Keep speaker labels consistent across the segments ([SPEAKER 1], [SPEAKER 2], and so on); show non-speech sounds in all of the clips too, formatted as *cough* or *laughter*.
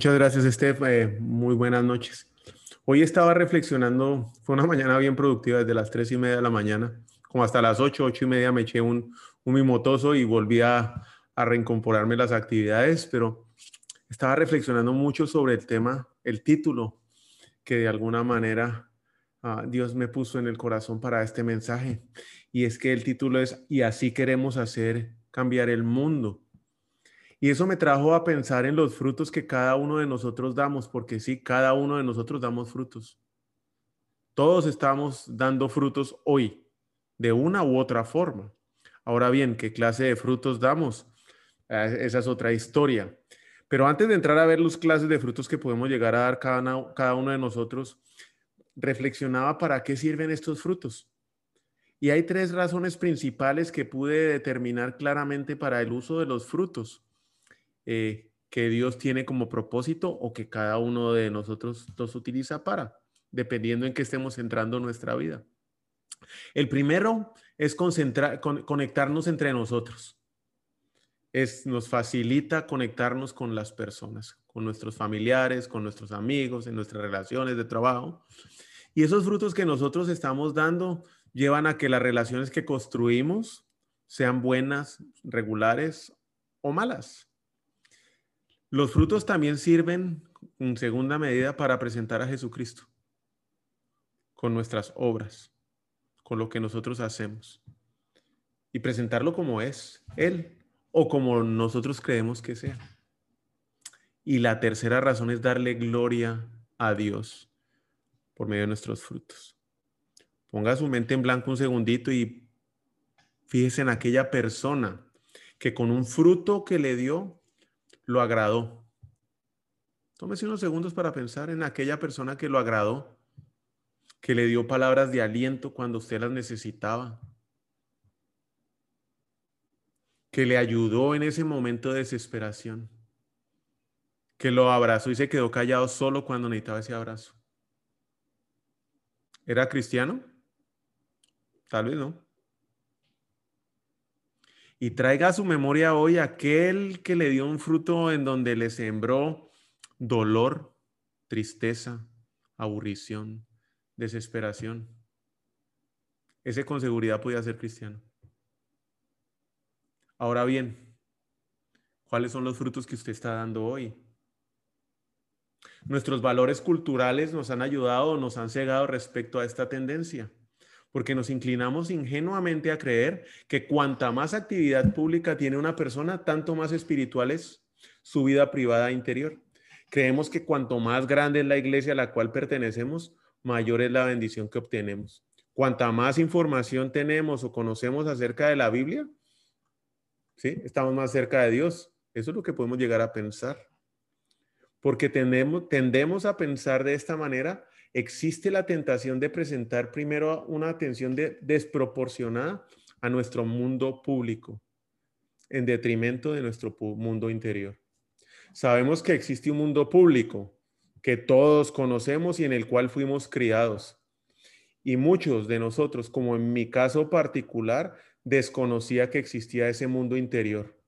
[SPEAKER 1] Muchas gracias, Steph. Eh, muy buenas noches. Hoy estaba reflexionando, fue una mañana bien productiva desde las tres y media de la mañana, como hasta las ocho, ocho y media me eché un, un mimotoso y volví a, a reincorporarme las actividades, pero estaba reflexionando mucho sobre el tema, el título que de alguna manera ah, Dios me puso en el corazón para este mensaje. Y es que el título es, y así queremos hacer cambiar el mundo. Y eso me trajo a pensar en los frutos que cada uno de nosotros damos, porque sí, cada uno de nosotros damos frutos. Todos estamos dando frutos hoy, de una u otra forma. Ahora bien, ¿qué clase de frutos damos? Ah, esa es otra historia. Pero antes de entrar a ver las clases de frutos que podemos llegar a dar cada, cada uno de nosotros, reflexionaba para qué sirven estos frutos. Y hay tres razones principales que pude determinar claramente para el uso de los frutos. Eh, que Dios tiene como propósito o que cada uno de nosotros los utiliza para, dependiendo en qué estemos centrando nuestra vida. El primero es concentrar, conectarnos entre nosotros. Es, nos facilita conectarnos con las personas, con nuestros familiares, con nuestros amigos, en nuestras relaciones de trabajo. Y esos frutos que nosotros estamos dando llevan a que las relaciones que construimos sean buenas, regulares o malas. Los frutos también sirven en segunda medida para presentar a Jesucristo con nuestras obras, con lo que nosotros hacemos y presentarlo como es Él o como nosotros creemos que sea. Y la tercera razón es darle gloria a Dios por medio de nuestros frutos. Ponga su mente en blanco un segundito y fíjese en aquella persona que con un fruto que le dio lo agradó. Tómese unos segundos para pensar en aquella persona que lo agradó, que le dio palabras de aliento cuando usted las necesitaba, que le ayudó en ese momento de desesperación, que lo abrazó y se quedó callado solo cuando necesitaba ese abrazo. ¿Era cristiano? Tal vez no y traiga a su memoria hoy aquel que le dio un fruto en donde le sembró dolor, tristeza, aburrición, desesperación. Ese con seguridad podía ser cristiano. Ahora bien, ¿cuáles son los frutos que usted está dando hoy? Nuestros valores culturales nos han ayudado, nos han cegado respecto a esta tendencia porque nos inclinamos ingenuamente a creer que cuanta más actividad pública tiene una persona, tanto más espiritual es su vida privada interior. Creemos que cuanto más grande es la iglesia a la cual pertenecemos, mayor es la bendición que obtenemos. Cuanta más información tenemos o conocemos acerca de la Biblia, ¿sí? estamos más cerca de Dios. Eso es lo que podemos llegar a pensar. Porque tendemos, tendemos a pensar de esta manera existe la tentación de presentar primero una atención desproporcionada a nuestro mundo público en detrimento de nuestro mundo interior. Sabemos que existe un mundo público que todos conocemos y en el cual fuimos criados. Y muchos de nosotros, como en mi caso particular, desconocía que existía ese mundo interior,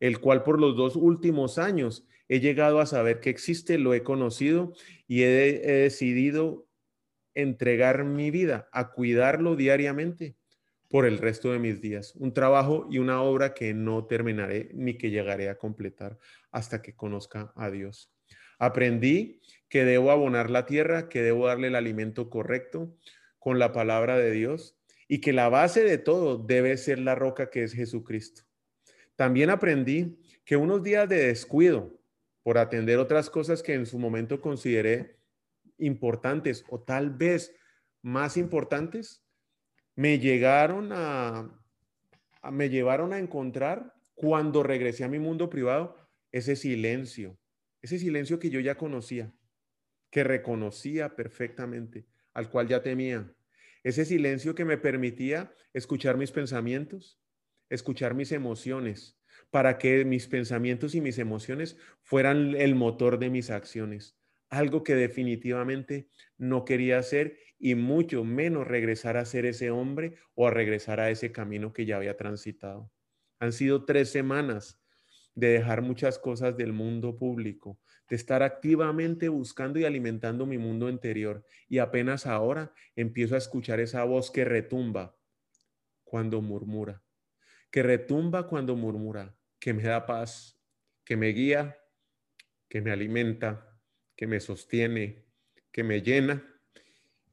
[SPEAKER 1] el cual por los dos últimos años he llegado a saber que existe, lo he conocido y he, decidido entregar mi vida a cuidarlo diariamente por el resto de mis días. Un trabajo y una obra que no terminaré ni que llegaré a completar hasta que conozca a Dios. Aprendí que debo abonar la tierra, que debo darle el alimento correcto con la palabra de Dios y que la base de todo debe ser la roca que es Jesucristo. También aprendí que unos días de descuido, por atender otras cosas que en su momento consideré importantes o tal vez más importantes, me llegaron a, me llevaron a encontrar cuando regresé a mi mundo privado, ese silencio, ese silencio que yo ya conocía, que reconocía perfectamente, al cual ya temía, ese silencio que me permitía escuchar mis pensamientos, escuchar mis emociones, para que mis pensamientos y mis emociones fueran el motor de mis acciones. Algo que definitivamente no quería hacer y mucho menos regresar a ser ese hombre o a regresar a ese camino que ya había transitado. Han sido tres semanas de dejar muchas cosas del mundo público, de estar activamente buscando y alimentando mi mundo interior. Y apenas ahora empiezo a escuchar esa voz que retumba cuando murmura, que retumba cuando murmura, que me da paz, que me guía, que me alimenta, que me sostiene, que me llena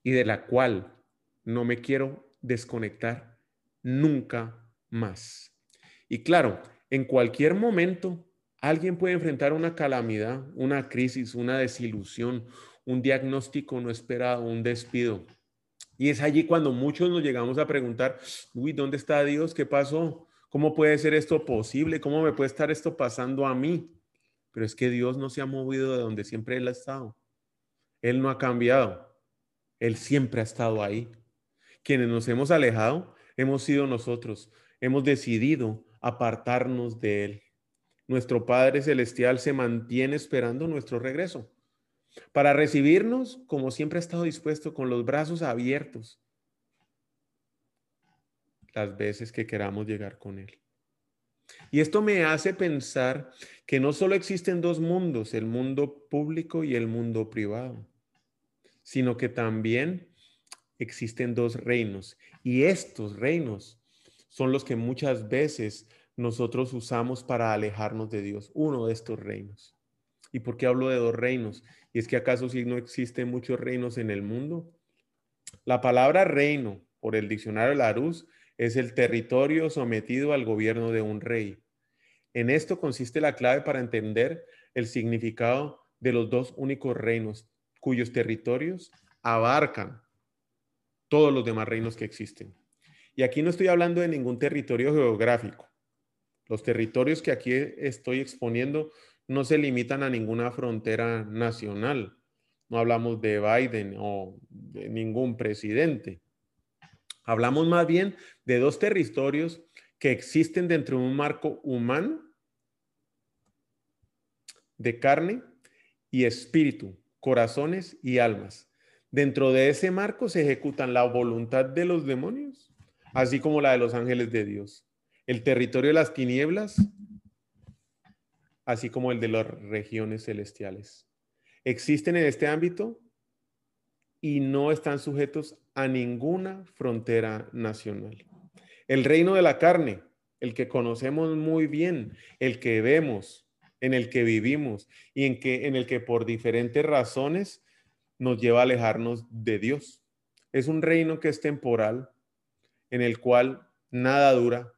[SPEAKER 1] y de la cual no me quiero desconectar nunca más. Y claro, en cualquier momento alguien puede enfrentar una calamidad, una crisis, una desilusión, un diagnóstico no esperado, un despido. Y es allí cuando muchos nos llegamos a preguntar, uy, ¿dónde está Dios? ¿Qué pasó? ¿Cómo puede ser esto posible? ¿Cómo me puede estar esto pasando a mí? Pero es que Dios no se ha movido de donde siempre Él ha estado. Él no ha cambiado. Él siempre ha estado ahí. Quienes nos hemos alejado hemos sido nosotros. Hemos decidido apartarnos de Él. Nuestro Padre Celestial se mantiene esperando nuestro regreso para recibirnos como siempre ha estado dispuesto con los brazos abiertos las veces que queramos llegar con Él. Y esto me hace pensar que no solo existen dos mundos, el mundo público y el mundo privado sino que también existen dos reinos. Y estos reinos son los que muchas veces nosotros usamos para alejarnos de Dios, uno de estos reinos. ¿Y por qué hablo de dos reinos? ¿Y es que acaso si no existen muchos reinos en el mundo? La palabra reino, por el diccionario Larousse, es el territorio sometido al gobierno de un rey. En esto consiste la clave para entender el significado de los dos únicos reinos, cuyos territorios abarcan todos los demás reinos que existen. Y aquí no estoy hablando de ningún territorio geográfico. Los territorios que aquí estoy exponiendo no se limitan a ninguna frontera nacional. No hablamos de Biden o de ningún presidente. Hablamos más bien de dos territorios que existen dentro de un marco humano de carne y espíritu, corazones y almas. Dentro de ese marco se ejecutan la voluntad de los demonios, así como la de los ángeles de Dios. El territorio de las tinieblas, así como el de las regiones celestiales. Existen en este ámbito y no están sujetos a ninguna frontera nacional. El reino de la carne, el que conocemos muy bien, el que vemos, en el que vivimos y en, que, en el que por diferentes razones nos lleva a alejarnos de Dios. Es un reino que es temporal, en el cual nada dura,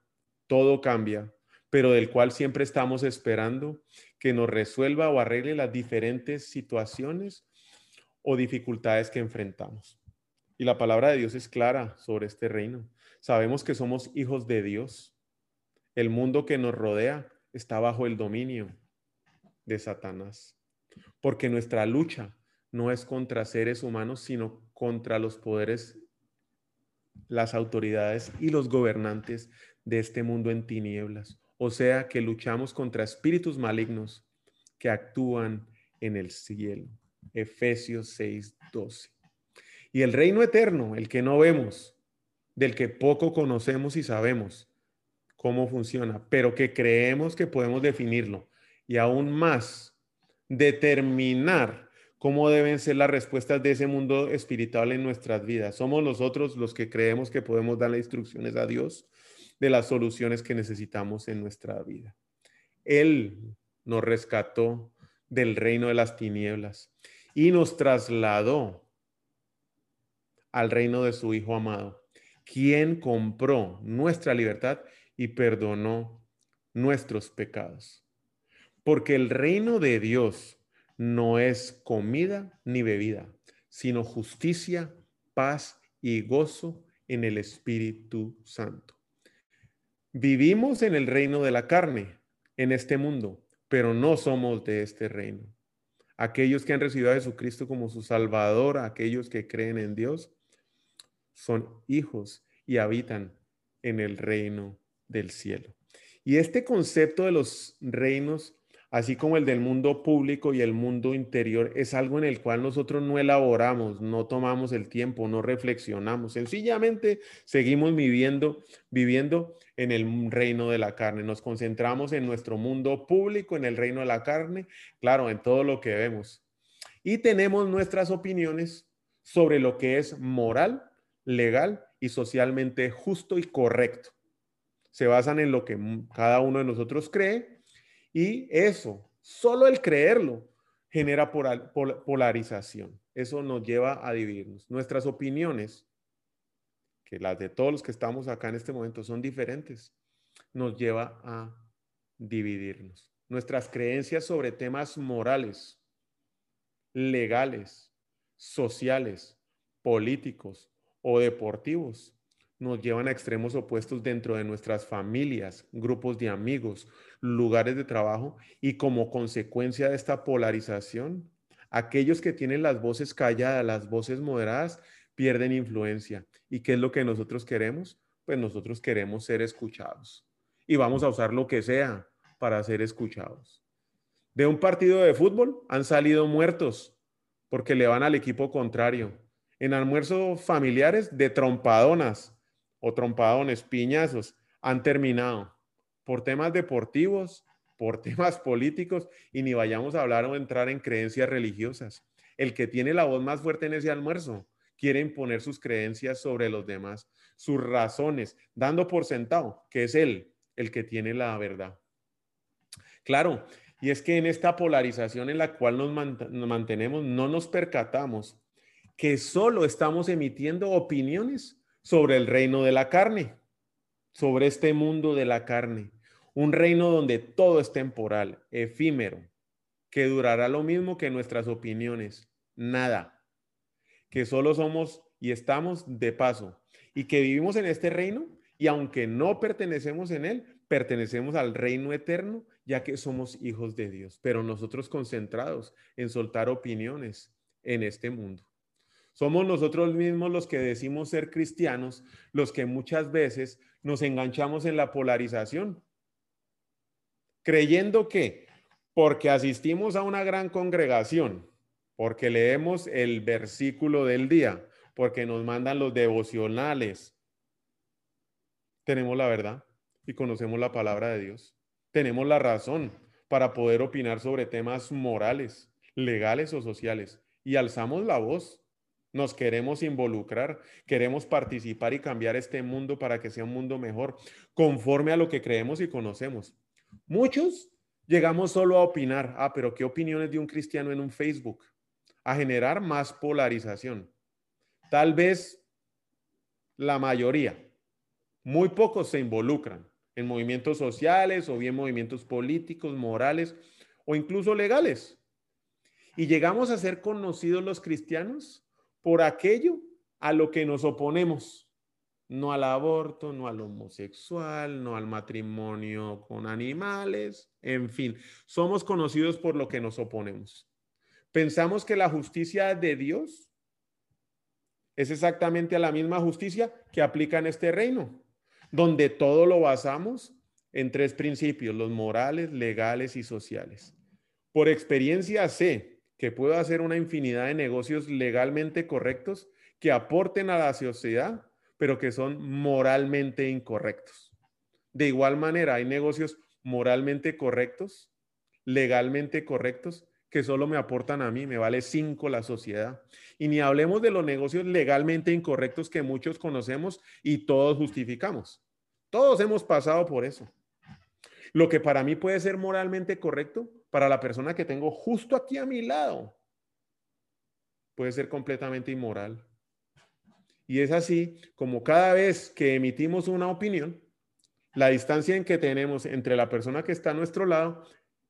[SPEAKER 1] todo cambia, pero del cual siempre estamos esperando que nos resuelva o arregle las diferentes situaciones o dificultades que enfrentamos. Y la palabra de Dios es clara sobre este reino. Sabemos que somos hijos de Dios. El mundo que nos rodea está bajo el dominio de Satanás. Porque nuestra lucha no es contra seres humanos, sino contra los poderes, las autoridades y los gobernantes de este mundo en tinieblas. O sea que luchamos contra espíritus malignos que actúan en el cielo. Efesios 6, 12. Y el reino eterno, el que no vemos, del que poco conocemos y sabemos cómo funciona, pero que creemos que podemos definirlo y aún más determinar cómo deben ser las respuestas de ese mundo espiritual en nuestras vidas. Somos nosotros los que creemos que podemos darle instrucciones a Dios de las soluciones que necesitamos en nuestra vida. Él nos rescató del reino de las tinieblas y nos trasladó al reino de su Hijo amado, quien compró nuestra libertad y perdonó nuestros pecados porque el reino de Dios no es comida ni bebida, sino justicia, paz y gozo en el Espíritu Santo. Vivimos en el reino de la carne, en este mundo, pero no somos de este reino. Aquellos que han recibido a Jesucristo como su Salvador, aquellos que creen en Dios, son hijos y habitan en el reino del cielo. Y este concepto de los reinos así como el del mundo público y el mundo interior, es algo en el cual nosotros no elaboramos, no tomamos el tiempo, no reflexionamos, sencillamente seguimos viviendo, viviendo en el reino de la carne, nos concentramos en nuestro mundo público, en el reino de la carne, claro, en todo lo que vemos. Y tenemos nuestras opiniones sobre lo que es moral, legal y socialmente justo y correcto. Se basan en lo que cada uno de nosotros cree y eso, solo el creerlo, genera polarización. Eso nos lleva a dividirnos. Nuestras opiniones, que las de todos los que estamos acá en este momento son diferentes, nos lleva a dividirnos. Nuestras creencias sobre temas morales, legales, sociales, políticos o deportivos nos llevan a extremos opuestos dentro de nuestras familias, grupos de amigos, lugares de trabajo y como consecuencia de esta polarización, aquellos que tienen las voces calladas, las voces moderadas, pierden influencia. ¿Y qué es lo que nosotros queremos? Pues nosotros queremos ser escuchados y vamos a usar lo que sea para ser escuchados. De un partido de fútbol han salido muertos porque le van al equipo contrario. En almuerzos familiares de trompadonas o trompadones, piñazos, han terminado por temas deportivos, por *laughs* temas políticos y ni vayamos a hablar o entrar en creencias religiosas. El que tiene la voz más fuerte en ese almuerzo quiere imponer sus creencias sobre los demás, sus razones, dando por sentado que es él el que tiene la verdad. Claro, y es que en esta polarización en la cual nos, mantenemos, no nos percatamos que solo estamos emitiendo opiniones sobre el reino de la carne, sobre este mundo de la carne. Un reino donde todo es temporal, efímero, que durará lo mismo que nuestras opiniones, nada. Que solo somos y estamos de paso y que vivimos en este reino y aunque no pertenecemos en él, pertenecemos al reino eterno, ya que somos hijos de Dios, pero nosotros concentrados en soltar opiniones en este mundo. Somos nosotros mismos los que decimos ser cristianos, los que muchas veces nos enganchamos en la polarización, creyendo que porque asistimos a una gran congregación, porque leemos el versículo del día, porque nos mandan los devocionales, tenemos la verdad y conocemos la palabra de Dios. Tenemos la razón para poder opinar sobre temas morales, legales o sociales y alzamos la voz nos queremos involucrar, queremos participar y cambiar este mundo para que sea un mundo mejor, conforme a lo que creemos y conocemos. Muchos llegamos solo a opinar, ah, pero ¿qué opiniones de un cristiano en un Facebook? A generar más polarización. Tal vez la mayoría, muy pocos se involucran en movimientos sociales o bien movimientos políticos, morales o incluso legales. Y llegamos a ser conocidos los cristianos por aquello a lo que nos oponemos, no al aborto, no al homosexual, no al matrimonio con animales, en fin, somos conocidos por lo que nos oponemos. Pensamos que la justicia de Dios es exactamente la misma justicia que aplica en este reino, donde todo lo basamos en tres principios, los morales, legales y sociales. Por experiencia sé que pueda hacer una infinidad de negocios legalmente correctos que aporten a la sociedad, pero que son moralmente incorrectos. De igual manera, hay negocios moralmente correctos, legalmente correctos, que solo me aportan a mí, me vale cinco la sociedad. Y ni hablemos de los negocios legalmente incorrectos que muchos conocemos y todos justificamos. Todos hemos pasado por eso. Lo que para mí puede ser moralmente correcto, para la persona que tengo justo aquí a mi lado, puede ser completamente inmoral. Y es así como cada vez que emitimos una opinión, la distancia en que tenemos entre la persona que está a nuestro lado,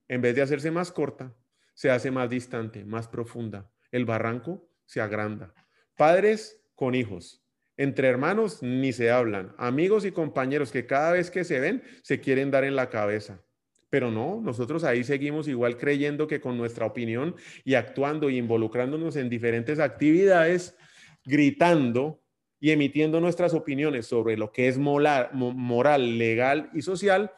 [SPEAKER 1] en vez de hacerse más corta, se hace más distante, más profunda. El barranco se agranda. Padres con hijos, Entre hermanos ni se hablan. Amigos y compañeros que cada vez que se ven se quieren dar en la cabeza. Pero no, nosotros ahí seguimos igual creyendo que con nuestra opinión y actuando y involucrándonos en diferentes actividades, gritando y emitiendo nuestras opiniones sobre lo que es moral, legal y social,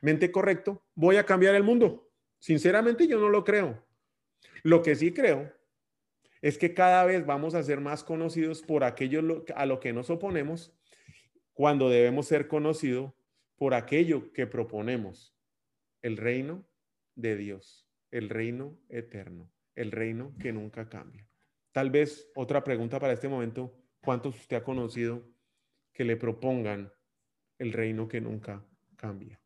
[SPEAKER 1] mente correcto, voy a cambiar el mundo. Sinceramente yo no lo creo. Lo que sí creo es que cada vez vamos a ser más conocidos por aquello a lo que nos oponemos cuando debemos ser conocidos por aquello que proponemos el reino de Dios, el reino eterno, el reino que nunca cambia. Tal vez otra pregunta para este momento, ¿cuántos usted ha conocido que le propongan el reino que nunca cambia?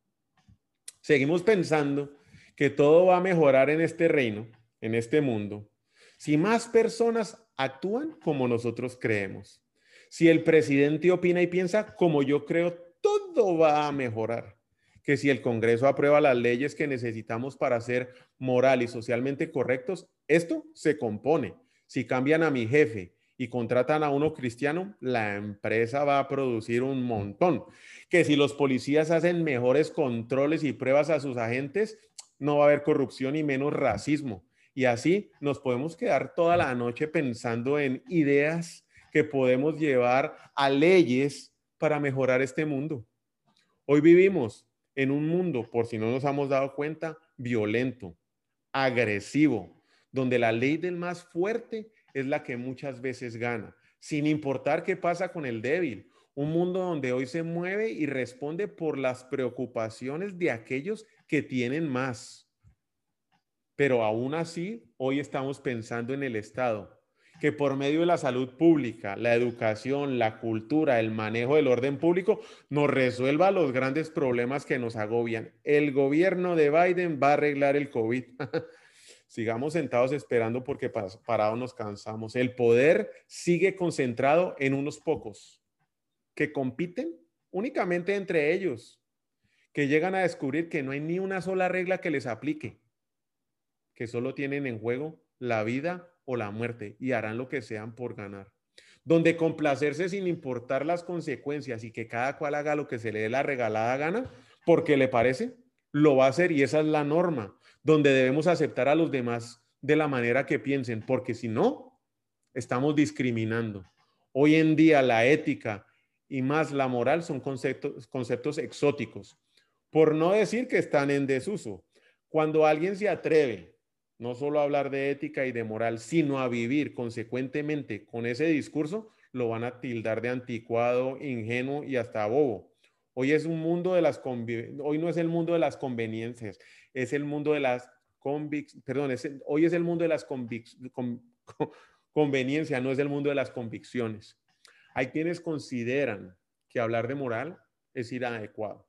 [SPEAKER 1] Seguimos pensando que todo va a mejorar en este reino, en este mundo, si más personas actúan como nosotros creemos. Si el presidente opina y piensa como yo creo, todo va a mejorar que si el Congreso aprueba las leyes que necesitamos para ser moral y socialmente correctos, esto se compone. Si cambian a mi jefe y contratan a uno cristiano, la empresa va a producir un montón. Que si los policías hacen mejores controles y pruebas a sus agentes, no va a haber corrupción y menos racismo. Y así nos podemos quedar toda la noche pensando en ideas que podemos llevar a leyes para mejorar este mundo. Hoy vivimos en un mundo, por si no nos hemos dado cuenta, violento, agresivo, donde la ley del más fuerte es la que muchas veces gana, sin importar qué pasa con el débil. Un mundo donde hoy se mueve y responde por las preocupaciones de aquellos que tienen más. Pero aún así, hoy estamos pensando en el Estado, que por medio de la salud pública, la educación, la cultura, el manejo del orden público, nos resuelva los grandes problemas que nos agobian. El gobierno de Biden va a arreglar el COVID. *laughs* Sigamos sentados esperando porque parados nos cansamos. El poder sigue concentrado en unos pocos que compiten únicamente entre ellos, que llegan a descubrir que no hay ni una sola regla que les aplique, que solo tienen en juego la vida o la muerte y harán lo que sean por ganar. Donde complacerse sin importar las consecuencias y que cada cual haga lo que se le dé la regalada gana, porque le parece, lo va a hacer y esa es la norma, donde debemos aceptar a los demás de la manera que piensen, porque si no, estamos discriminando. Hoy en día la ética y más la moral son conceptos, conceptos exóticos, por no decir que están en desuso. Cuando alguien se atreve no solo hablar de ética y de moral, sino a vivir consecuentemente con ese discurso, lo van a tildar de anticuado, ingenuo y hasta bobo. Hoy es un mundo de las hoy no es el mundo de las conveniencias, es el mundo de las convic perdón, hoy es el mundo de las conveniencias, no es el mundo de las convicciones. Hay quienes consideran que hablar de moral es ir adecuado,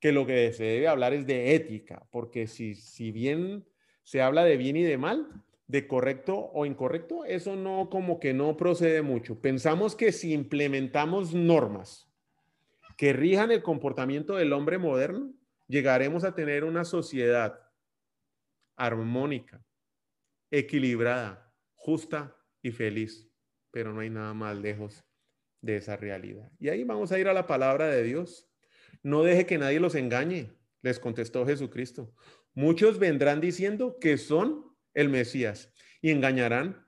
[SPEAKER 1] que lo que se debe hablar es de ética, porque si, si bien se habla de bien y de mal, de correcto o incorrecto, eso no como que no procede mucho. Pensamos que si implementamos normas que rijan el comportamiento del hombre moderno, llegaremos a tener una sociedad armónica, equilibrada, justa y feliz. Pero no hay nada más lejos de esa realidad. Y ahí vamos a ir a la palabra de Dios. No deje que nadie los engañe, les contestó Jesucristo. Muchos vendrán diciendo que son el Mesías y engañarán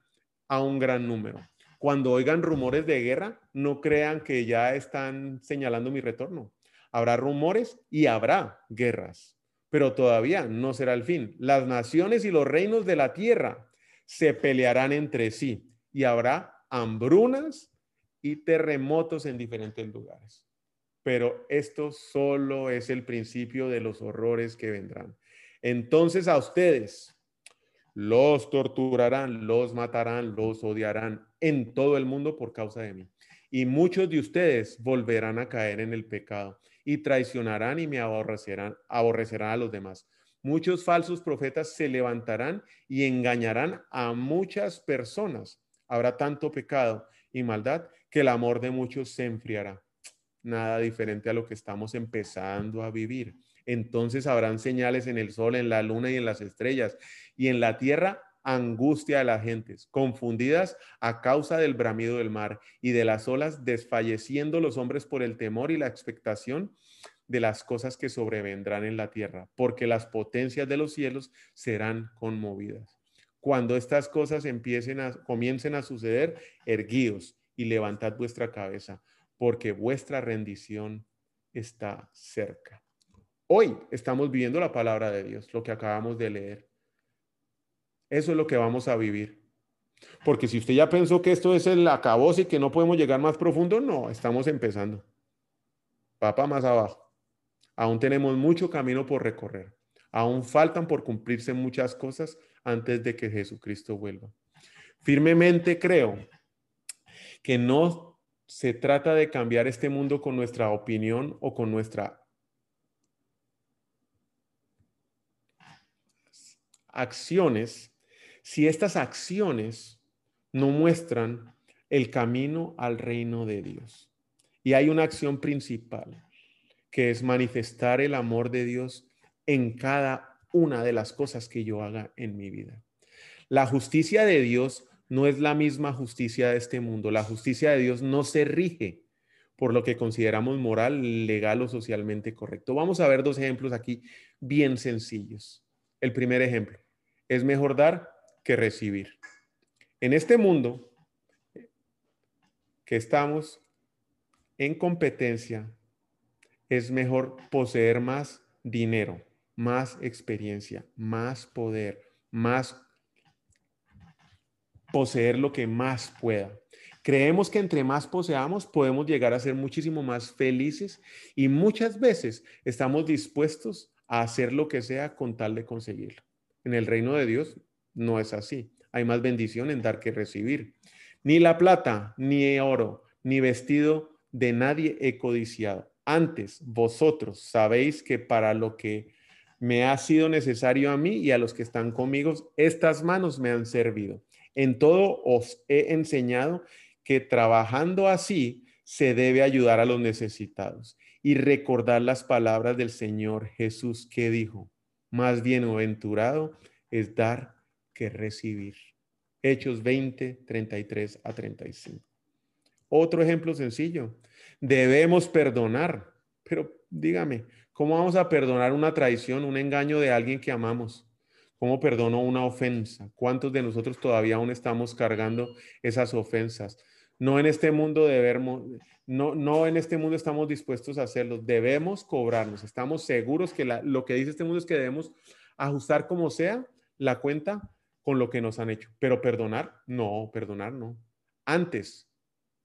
[SPEAKER 1] a un gran número. Cuando oigan rumores de guerra, no crean que ya están señalando mi retorno. Habrá rumores y habrá guerras, pero todavía no será el fin. Las naciones y los reinos de la tierra se pelearán entre sí y habrá hambrunas y terremotos en diferentes lugares. Pero esto solo es el principio de los horrores que vendrán. Entonces a ustedes los torturarán, los matarán, los odiarán en todo el mundo por causa de mí. Y muchos de ustedes volverán a caer en el pecado y traicionarán y me aborrecerán, aborrecerán a los demás. Muchos falsos profetas se levantarán y engañarán a muchas personas. Habrá tanto pecado y maldad que el amor de muchos se enfriará. Nada diferente a lo que estamos empezando a vivir entonces habrán señales en el sol, en la luna y en las estrellas, y en la tierra angustia de las gentes, confundidas a causa del bramido del mar y de las olas, desfalleciendo los hombres por el temor y la expectación de las cosas que sobrevendrán en la tierra, porque las potencias de los cielos serán conmovidas. Cuando estas cosas empiecen a, comiencen a suceder, erguíos y levantad vuestra cabeza, porque vuestra rendición está cerca. Hoy estamos viviendo la palabra de Dios, lo que acabamos de leer. Eso es lo que vamos a vivir. Porque si usted ya pensó que esto es el acabose y que no podemos llegar más profundo, no, estamos empezando. Papa más abajo. Aún tenemos mucho camino por recorrer. Aún faltan por cumplirse muchas cosas antes de que Jesucristo vuelva. Firmemente creo que no se trata de cambiar este mundo con nuestra opinión o con nuestra acciones, si estas acciones no muestran el camino al reino de Dios. Y hay una acción principal, que es manifestar el amor de Dios en cada una de las cosas que yo haga en mi vida. La justicia de Dios no es la misma justicia de este mundo. La justicia de Dios no se rige por lo que consideramos moral, legal o socialmente correcto. Vamos a ver dos ejemplos aquí bien sencillos. El primer ejemplo, es mejor dar que recibir. En este mundo que estamos en competencia, es mejor poseer más dinero, más experiencia, más poder, más poseer lo que más pueda. Creemos que entre más poseamos podemos llegar a ser muchísimo más felices y muchas veces estamos dispuestos hacer lo que sea con tal de conseguirlo. En el reino de Dios no es así. Hay más bendición en dar que recibir. Ni la plata, ni oro, ni vestido de nadie he codiciado. Antes, vosotros sabéis que para lo que me ha sido necesario a mí y a los que están conmigo, estas manos me han servido. En todo os he enseñado que trabajando así se debe ayudar a los necesitados y recordar las palabras del Señor Jesús que dijo, más bienaventurado es dar que recibir. Hechos 20, 33 a 35. Otro ejemplo sencillo. Debemos perdonar. Pero dígame, ¿cómo vamos a perdonar una traición, un engaño de alguien que amamos? ¿Cómo perdono una ofensa? ¿Cuántos de nosotros todavía aún estamos cargando esas ofensas? No en este mundo debemos, no, no en este mundo estamos dispuestos a hacerlo. Debemos cobrarnos. Estamos seguros que lo que dice este mundo es que debemos ajustar como sea la cuenta con lo que nos han hecho. Pero perdonar, no, perdonar no. Antes,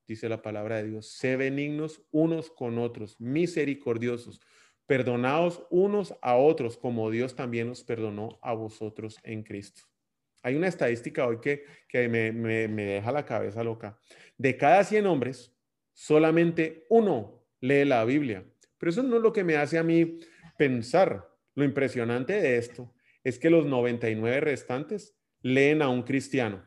[SPEAKER 1] dice la palabra de Dios, sé benignos unos con otros, misericordiosos, perdonaos unos a otros como Dios también os perdonó a vosotros en Cristo. Hay una estadística hoy que, me, me deja la cabeza loca. De cada 100 hombres, solamente uno lee la Biblia. Pero eso no es lo que me hace a mí pensar. Lo impresionante de esto es que los 99 restantes leen a un cristiano.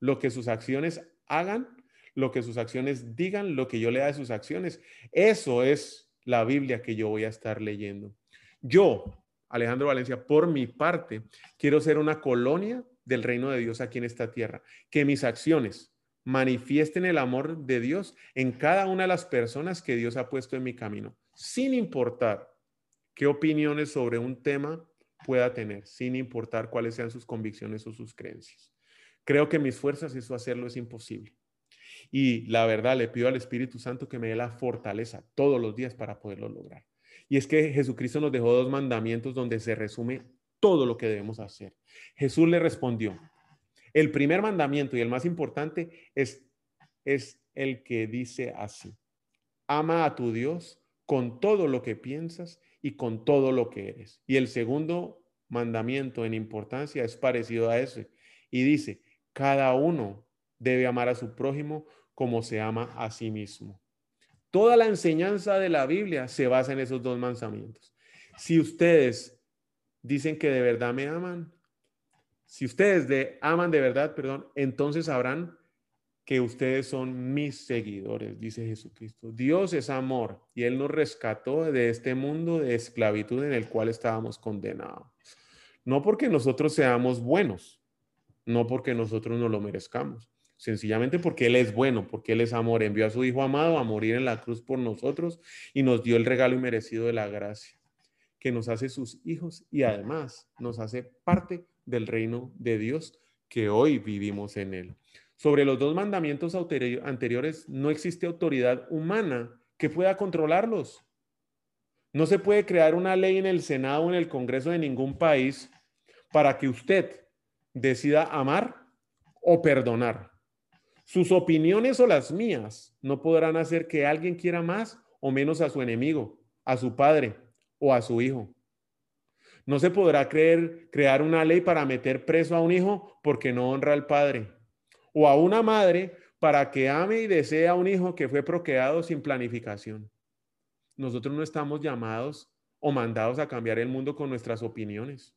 [SPEAKER 1] Lo que sus acciones hagan, lo que sus acciones digan, lo que yo lea de sus acciones. Eso es la Biblia que yo voy a estar leyendo. Yo, Alejandro Valencia, por mi parte, quiero ser una colonia del reino de Dios aquí en esta tierra. Que mis acciones manifiesten el amor de Dios en cada una de las personas que Dios ha puesto en mi camino, sin importar qué opiniones sobre un tema pueda tener, sin importar cuáles sean sus convicciones o sus creencias. Creo que mis fuerzas, eso hacerlo es imposible. Y la verdad, le pido al Espíritu Santo que me dé la fortaleza todos los días para poderlo lograr. Y es que Jesucristo nos dejó dos mandamientos donde se resume todo lo que debemos hacer. Jesús le respondió, el primer mandamiento y el más importante es, es el que dice así, ama a tu Dios con todo lo que piensas y con todo lo que eres. Y el segundo mandamiento en importancia es parecido a ese y dice, cada uno debe amar a su prójimo como se ama a sí mismo. Toda la enseñanza de la Biblia se basa en esos dos mandamientos. Si ustedes dicen que de verdad me aman, si ustedes de, aman de verdad, perdón, entonces sabrán que ustedes son mis seguidores, dice Jesucristo. Dios es amor y Él nos rescató de este mundo de esclavitud en el cual estábamos condenados. No porque nosotros seamos buenos, no porque nosotros no lo merezcamos, sencillamente porque Él es bueno, porque Él es amor, envió a su Hijo amado a morir en la cruz por nosotros y nos dio el regalo inmerecido de la gracia, que nos hace sus hijos y además nos hace parte del reino de Dios que hoy vivimos en Él. Sobre los dos mandamientos anteriores no existe autoridad humana que pueda controlarlos. No se puede crear una ley en el Senado o en el Congreso de ningún país para que usted decida amar o perdonar. Sus opiniones o las mías no podrán hacer que alguien quiera más o menos a su enemigo, a su padre o a su hijo. No se podrá creer, crear una ley para meter preso a un hijo porque no honra al padre, o a una madre para que ame y desee a un hijo que fue procreado sin planificación. Nosotros no estamos llamados o mandados a cambiar el mundo con nuestras opiniones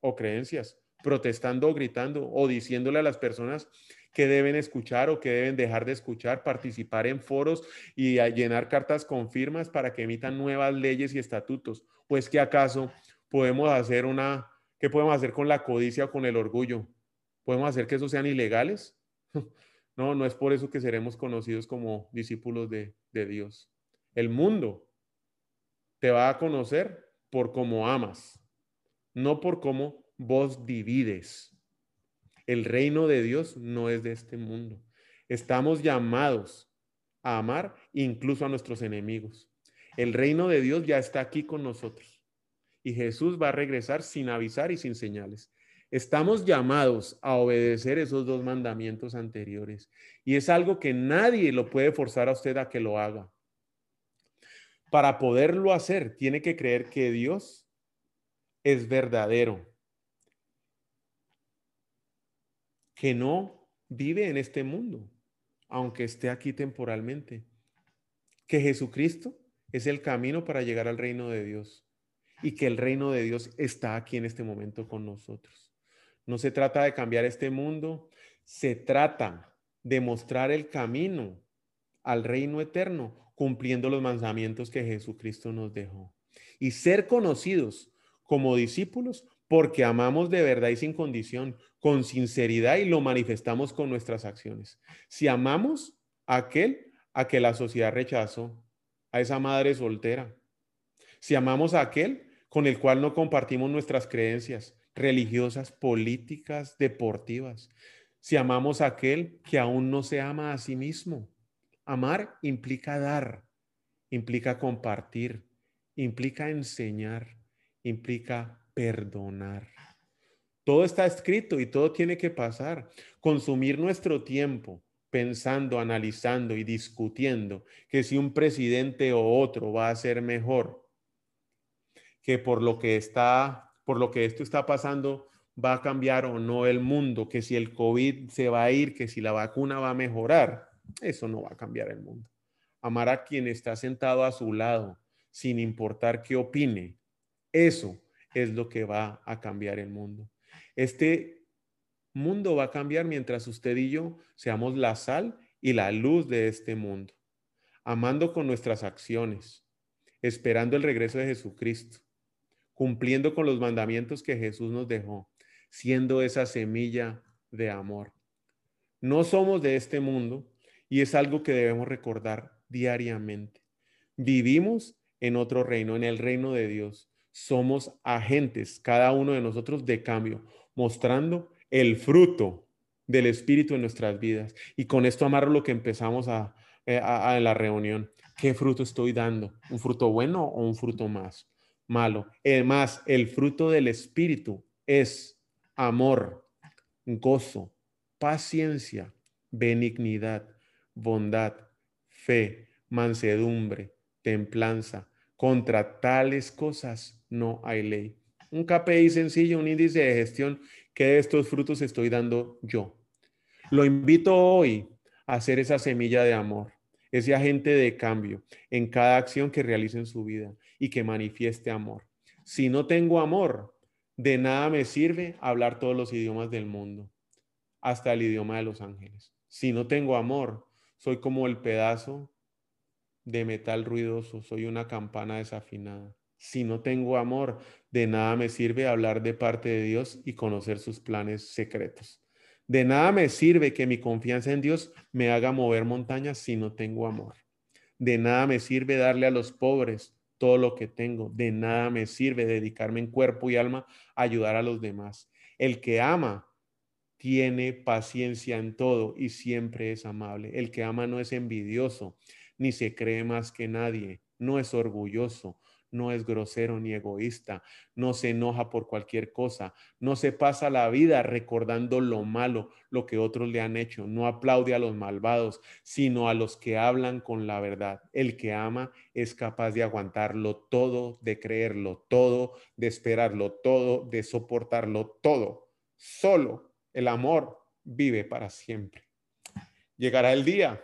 [SPEAKER 1] o creencias protestando o gritando o diciéndole a las personas que deben escuchar o que deben dejar de escuchar, participar en foros y llenar cartas con firmas para que emitan nuevas leyes y estatutos. Pues que acaso podemos hacer una, ¿qué podemos hacer con la codicia o con el orgullo? ¿Podemos hacer que eso sean ilegales? *laughs* No, no es por eso que seremos conocidos como discípulos de, de Dios. El mundo te va a conocer por cómo amas, no por cómo vos divides. El reino de Dios no es de este mundo. Estamos llamados a amar incluso a nuestros enemigos. El reino de Dios ya está aquí con nosotros. Y Jesús va a regresar sin avisar y sin señales. Estamos llamados a obedecer esos dos mandamientos anteriores. Y es algo que nadie lo puede forzar a usted a que lo haga. Para poderlo hacer, tiene que creer que Dios es verdadero que no vive en este mundo, aunque esté aquí temporalmente. Que Jesucristo es el camino para llegar al reino de Dios y que el reino de Dios está aquí en este momento con nosotros. No se trata de cambiar este mundo, se trata de mostrar el camino al reino eterno cumpliendo los mandamientos que Jesucristo nos dejó y ser conocidos como discípulos porque amamos de verdad y sin condición, con sinceridad y lo manifestamos con nuestras acciones. Si amamos a aquel a que la sociedad rechazó, a esa madre soltera, si amamos a aquel con el cual no compartimos nuestras creencias religiosas, políticas, deportivas, si amamos a aquel que aún no se ama a sí mismo. Amar implica dar, implica compartir, implica enseñar, implica perdonar. Todo está escrito y todo tiene que pasar. Consumir nuestro tiempo pensando, analizando y discutiendo que si un presidente o otro va a ser mejor, que por lo que está, por lo que esto está pasando, va a cambiar o no el mundo, que si el COVID se va a ir, que si la vacuna va a mejorar, eso no va a cambiar el mundo. Amar a quien está sentado a su lado, sin importar qué opine, eso es lo que va a cambiar el mundo. Este mundo va a cambiar mientras usted y yo seamos la sal y la luz de este mundo, amando con nuestras acciones, esperando el regreso de Jesucristo, cumpliendo con los mandamientos que Jesús nos dejó, siendo esa semilla de amor. No somos de este mundo y es algo que debemos recordar diariamente. Vivimos en otro reino, en el reino de Dios somos agentes, cada uno de nosotros, de cambio, mostrando el fruto del Espíritu en nuestras vidas. Y con esto amarro lo que empezamos a, eh, a, la reunión. ¿Qué fruto estoy dando? ¿Un fruto bueno o un fruto más malo? Además, el fruto del Espíritu es amor, gozo, paciencia, benignidad, bondad, fe, mansedumbre, templanza. Contra tales cosas no hay ley. Un KPI sencillo, un índice de gestión, ¿qué de estos frutos estoy dando yo? Lo invito hoy a hacer esa semilla de amor, ese agente de cambio en cada acción que realice en su vida y que manifieste amor. Si no tengo amor, de nada me sirve hablar todos los idiomas del mundo, hasta el idioma de los ángeles. Si no tengo amor, soy como el pedazo de metal ruidoso, soy una campana desafinada. Si no tengo amor, de nada me sirve hablar de parte de Dios y conocer sus planes secretos. De nada me sirve que mi confianza en Dios me haga mover montañas si no tengo amor. De nada me sirve darle a los pobres todo lo que tengo. De nada me sirve dedicarme en cuerpo y alma a ayudar a los demás. El que ama tiene paciencia en todo y siempre es amable. El que ama no es envidioso, ni se cree más que nadie, no es orgulloso, no es grosero ni egoísta, no se enoja por cualquier cosa, no se pasa la vida recordando lo malo, lo que otros le han hecho, no aplaude a los malvados, sino a los que hablan con la verdad. El que ama es capaz de aguantarlo todo, de creerlo todo, de esperarlo todo, de soportarlo todo. Solo el amor vive para siempre. Llegará el día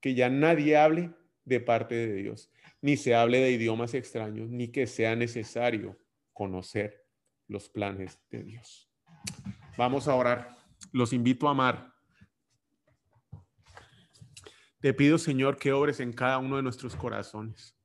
[SPEAKER 1] que ya nadie hable de parte de Dios ni se hable de idiomas extraños, ni que sea necesario conocer los planes de Dios. Vamos a orar. Los invito a amar. Te pido, Señor, que obres en cada uno de nuestros corazones,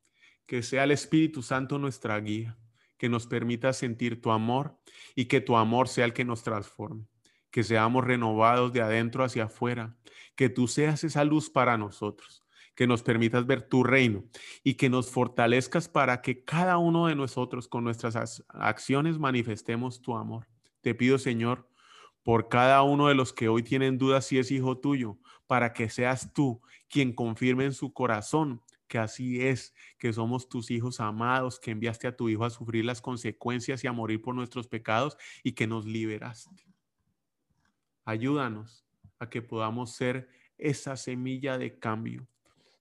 [SPEAKER 1] que sea el Espíritu Santo nuestra guía, que nos permita sentir tu amor y que tu amor sea el que nos transforme, que seamos renovados de adentro hacia afuera, que tú seas esa luz para nosotros, que nos permitas ver tu reino y que nos fortalezcas para que cada uno de nosotros con nuestras acciones manifestemos tu amor. Te pido, Señor, por cada uno de los que hoy tienen dudas si es hijo tuyo, para que seas tú quien confirme en su corazón que así es, que somos tus hijos amados, que enviaste a tu hijo a sufrir las consecuencias y a morir por nuestros pecados y que nos liberaste. Ayúdanos a que podamos ser esa semilla de cambio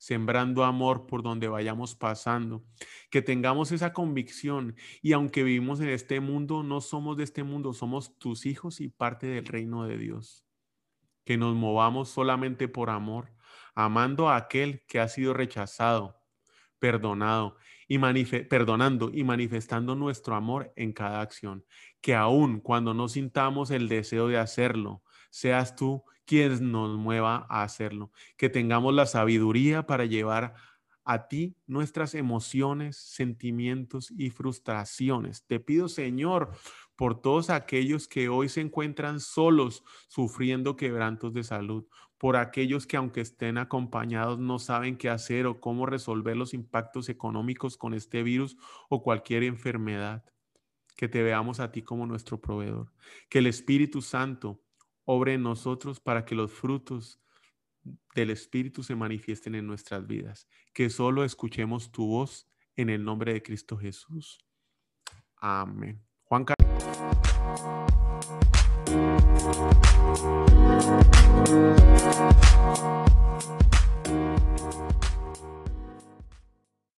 [SPEAKER 1] sembrando amor por donde vayamos pasando, que tengamos esa convicción y aunque vivimos en este mundo, no somos de este mundo, somos tus hijos y parte del reino de Dios. Que nos movamos solamente por amor, amando a aquel que ha sido rechazado, perdonado y perdonando y manifestando nuestro amor en cada acción. Que aun cuando no sintamos el deseo de hacerlo, seas tú quien nos mueva a hacerlo. Que tengamos la sabiduría para llevar a ti nuestras emociones, sentimientos y frustraciones. Te pido, Señor, por todos aquellos que hoy se encuentran solos, sufriendo quebrantos de salud, por aquellos que aunque estén acompañados no saben qué hacer o cómo resolver los impactos económicos con este virus o cualquier enfermedad. Que te veamos a ti como nuestro proveedor. Que el Espíritu Santo obre en nosotros para que los frutos del Espíritu se manifiesten en nuestras vidas. Que solo escuchemos tu voz en el nombre de Cristo Jesús. Amén. Juan Carlos.